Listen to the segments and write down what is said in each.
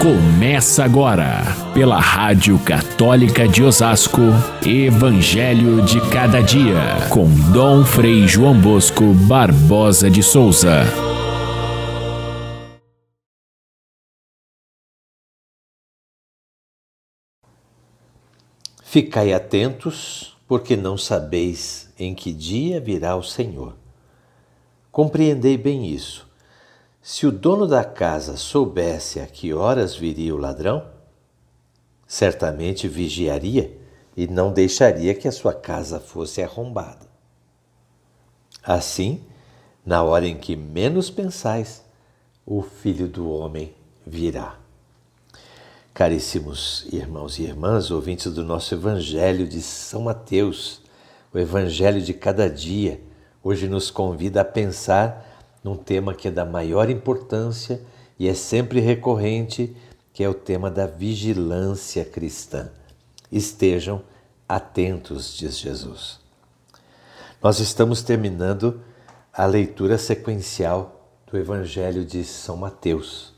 Começa agora, pela Rádio Católica de Osasco, Evangelho de Cada Dia, com Dom Frei João Bosco Barbosa de Souza. Ficai atentos, porque não sabeis em que dia virá o Senhor. Compreendei bem isso. Se o dono da casa soubesse a que horas viria o ladrão, certamente vigiaria e não deixaria que a sua casa fosse arrombada. Assim, na hora em que menos pensais, o Filho do Homem virá. Caríssimos irmãos e irmãs, ouvintes do nosso Evangelho de São Mateus, o Evangelho de cada dia, hoje nos convida a pensar num tema que é da maior importância e é sempre recorrente, que é o tema da vigilância cristã. Estejam atentos, diz Jesus. Nós estamos terminando a leitura sequencial do Evangelho de São Mateus.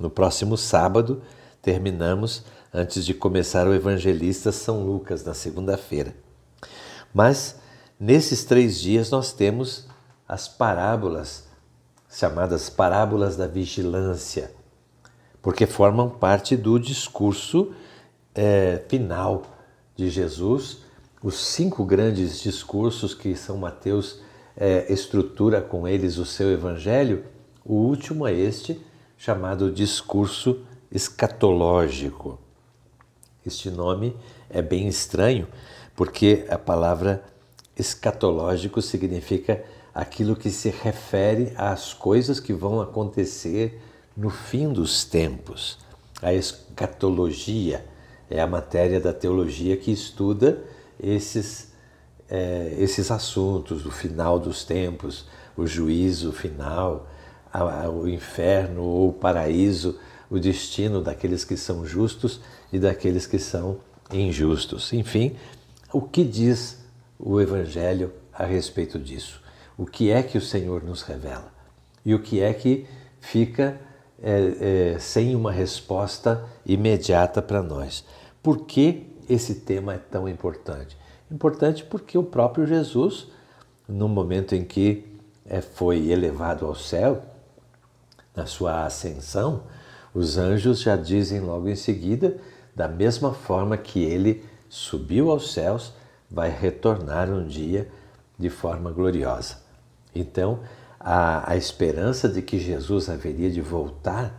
No próximo sábado, terminamos antes de começar o Evangelista São Lucas, na segunda-feira. Mas nesses três dias nós temos as parábolas chamadas parábolas da vigilância, porque formam parte do discurso é, final de Jesus, os cinco grandes discursos que São Mateus é, estrutura com eles o seu evangelho, o último é este, chamado discurso escatológico. Este nome é bem estranho, porque a palavra escatológico significa aquilo que se refere às coisas que vão acontecer no fim dos tempos. A escatologia é a matéria da teologia que estuda esses, é, esses assuntos, o final dos tempos, o juízo final, a, a, o inferno ou o paraíso, o destino daqueles que são justos e daqueles que são injustos. Enfim, o que diz o Evangelho a respeito disso? O que é que o Senhor nos revela e o que é que fica é, é, sem uma resposta imediata para nós. Por que esse tema é tão importante? Importante porque o próprio Jesus, no momento em que é, foi elevado ao céu, na sua ascensão, os anjos já dizem logo em seguida, da mesma forma que ele subiu aos céus, vai retornar um dia de forma gloriosa. Então, a, a esperança de que Jesus haveria de voltar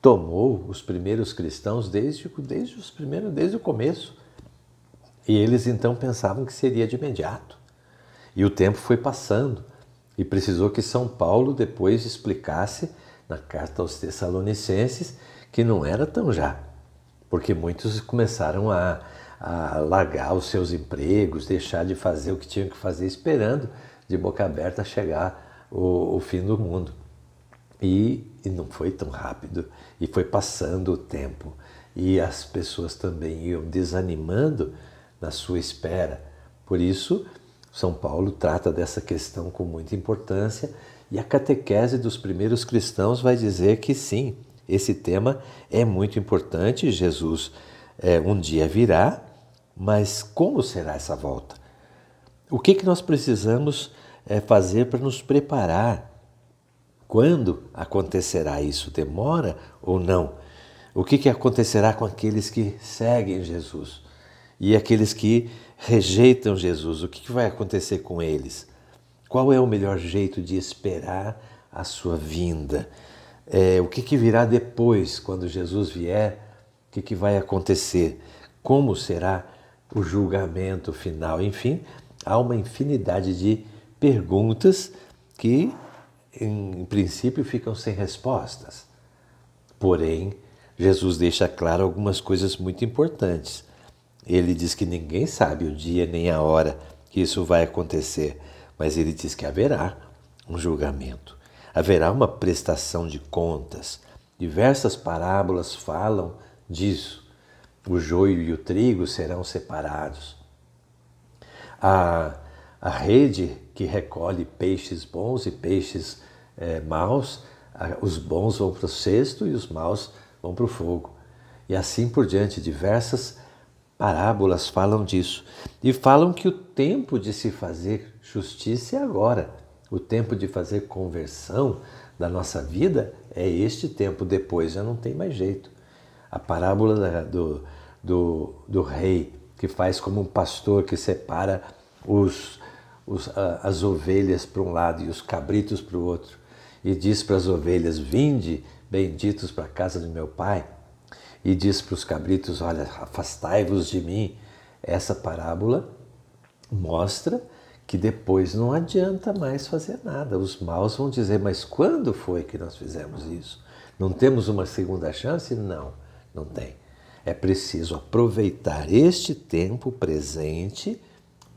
tomou os primeiros cristãos desde, desde os primeiros, desde o começo. E eles então pensavam que seria de imediato. E o tempo foi passando e precisou que São Paulo depois explicasse na carta aos Tessalonicenses que não era tão já, porque muitos começaram a, a largar os seus empregos, deixar de fazer o que tinham que fazer, esperando de boca aberta chegar o, o fim do mundo. E, e não foi tão rápido, e foi passando o tempo, e as pessoas também iam desanimando na sua espera. Por isso, São Paulo trata dessa questão com muita importância, e a catequese dos primeiros cristãos vai dizer que sim, esse tema é muito importante. Jesus é, um dia virá, mas como será essa volta? O que, que nós precisamos é, fazer para nos preparar? Quando acontecerá isso? Demora ou não? O que, que acontecerá com aqueles que seguem Jesus e aqueles que rejeitam Jesus? O que, que vai acontecer com eles? Qual é o melhor jeito de esperar a sua vinda? É, o que, que virá depois, quando Jesus vier? O que, que vai acontecer? Como será o julgamento final? Enfim, há uma infinidade de perguntas que, em princípio, ficam sem respostas. Porém, Jesus deixa claro algumas coisas muito importantes. Ele diz que ninguém sabe o dia nem a hora que isso vai acontecer, mas ele diz que haverá um julgamento, haverá uma prestação de contas. Diversas parábolas falam disso. O joio e o trigo serão separados. A, a rede que recolhe peixes bons e peixes é, maus, os bons vão para o cesto e os maus vão para o fogo. E assim por diante, diversas parábolas falam disso. E falam que o tempo de se fazer justiça é agora. O tempo de fazer conversão da nossa vida é este tempo, depois já não tem mais jeito. A parábola do, do, do rei, que faz como um pastor que separa os, os, as ovelhas para um lado e os cabritos para o outro, e diz para as ovelhas: Vinde, benditos para a casa de meu pai, e diz para os cabritos: Olha, afastai-vos de mim. Essa parábola mostra que depois não adianta mais fazer nada. Os maus vão dizer: Mas quando foi que nós fizemos isso? Não temos uma segunda chance? Não, não tem. É preciso aproveitar este tempo presente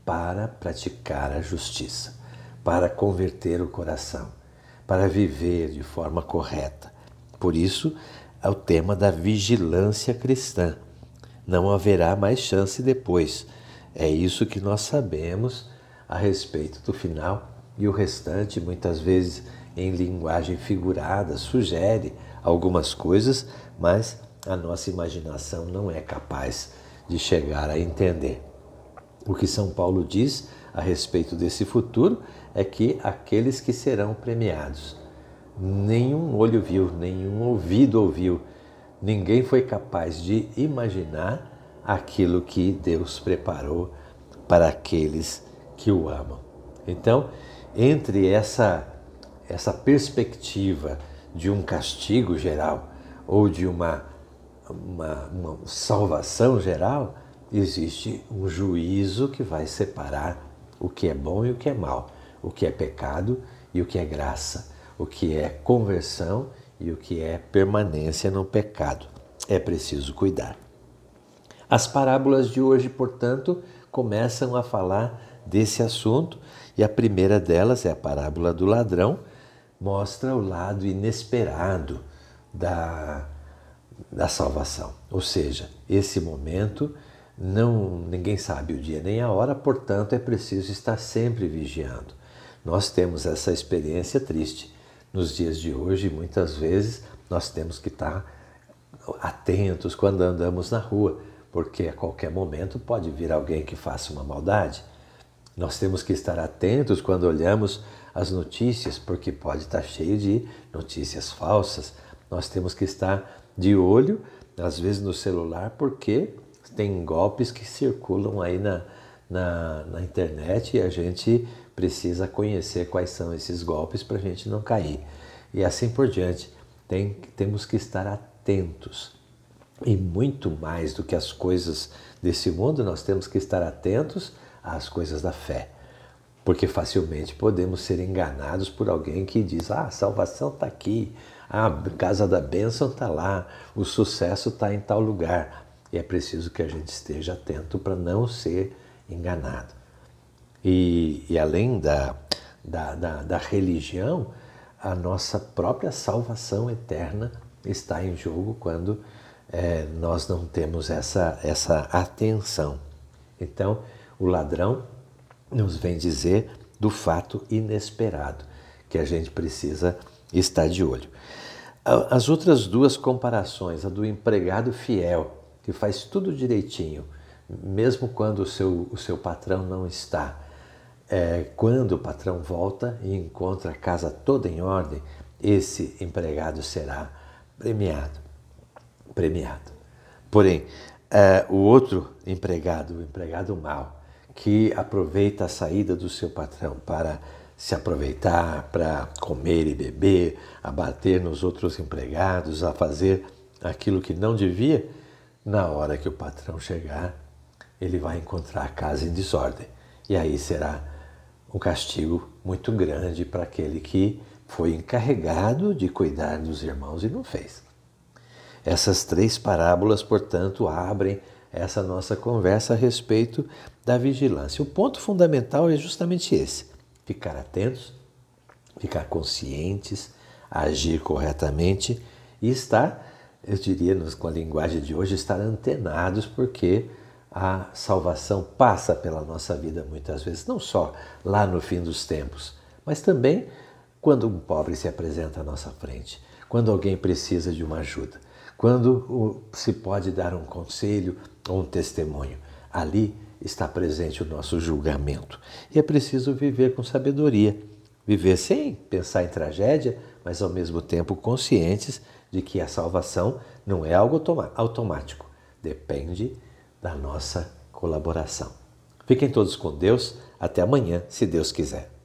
para praticar a justiça, para converter o coração, para viver de forma correta. Por isso, é o tema da vigilância cristã. Não haverá mais chance depois. É isso que nós sabemos a respeito do final e o restante, muitas vezes em linguagem figurada, sugere algumas coisas, mas a nossa imaginação não é capaz de chegar a entender. O que São Paulo diz a respeito desse futuro é que aqueles que serão premiados, nenhum olho viu, nenhum ouvido ouviu, ninguém foi capaz de imaginar aquilo que Deus preparou para aqueles que o amam. Então, entre essa essa perspectiva de um castigo geral ou de uma, uma, uma salvação geral, existe um juízo que vai separar o que é bom e o que é mal, o que é pecado e o que é graça, o que é conversão e o que é permanência no pecado. É preciso cuidar. As parábolas de hoje, portanto, começam a falar desse assunto e a primeira delas é a parábola do ladrão, mostra o lado inesperado da, da salvação. Ou seja, esse momento não ninguém sabe o dia nem a hora, portanto é preciso estar sempre vigiando. Nós temos essa experiência triste nos dias de hoje, muitas vezes nós temos que estar atentos quando andamos na rua, porque a qualquer momento pode vir alguém que faça uma maldade. Nós temos que estar atentos quando olhamos as notícias, porque pode estar cheio de notícias falsas. Nós temos que estar de olho, às vezes no celular, porque tem golpes que circulam aí na, na, na internet e a gente precisa conhecer quais são esses golpes para a gente não cair. E assim por diante. Tem, temos que estar atentos. E muito mais do que as coisas desse mundo, nós temos que estar atentos às coisas da fé. Porque facilmente podemos ser enganados por alguém que diz: ah, a salvação está aqui, a casa da bênção está lá, o sucesso está em tal lugar. E é preciso que a gente esteja atento para não ser enganado. E, e além da, da, da, da religião, a nossa própria salvação eterna está em jogo quando é, nós não temos essa, essa atenção. Então, o ladrão nos vem dizer do fato inesperado que a gente precisa estar de olho. As outras duas comparações, a do empregado fiel, que faz tudo direitinho, mesmo quando o seu, o seu patrão não está, é, quando o patrão volta e encontra a casa toda em ordem, esse empregado será premiado. Premiado. Porém, é, o outro empregado, o empregado mau, que aproveita a saída do seu patrão para se aproveitar, para comer e beber, a bater nos outros empregados, a fazer aquilo que não devia, na hora que o patrão chegar, ele vai encontrar a casa em desordem. E aí será um castigo muito grande para aquele que foi encarregado de cuidar dos irmãos e não fez. Essas três parábolas, portanto, abrem essa nossa conversa a respeito da vigilância. O ponto fundamental é justamente esse: ficar atentos, ficar conscientes, agir corretamente e estar, eu diria com a linguagem de hoje, estar antenados, porque a salvação passa pela nossa vida muitas vezes, não só lá no fim dos tempos, mas também quando um pobre se apresenta à nossa frente, quando alguém precisa de uma ajuda, quando se pode dar um conselho ou um testemunho. Ali está presente o nosso julgamento. E é preciso viver com sabedoria. Viver sem pensar em tragédia, mas ao mesmo tempo conscientes de que a salvação não é algo automático. Depende da nossa colaboração. Fiquem todos com Deus. Até amanhã, se Deus quiser.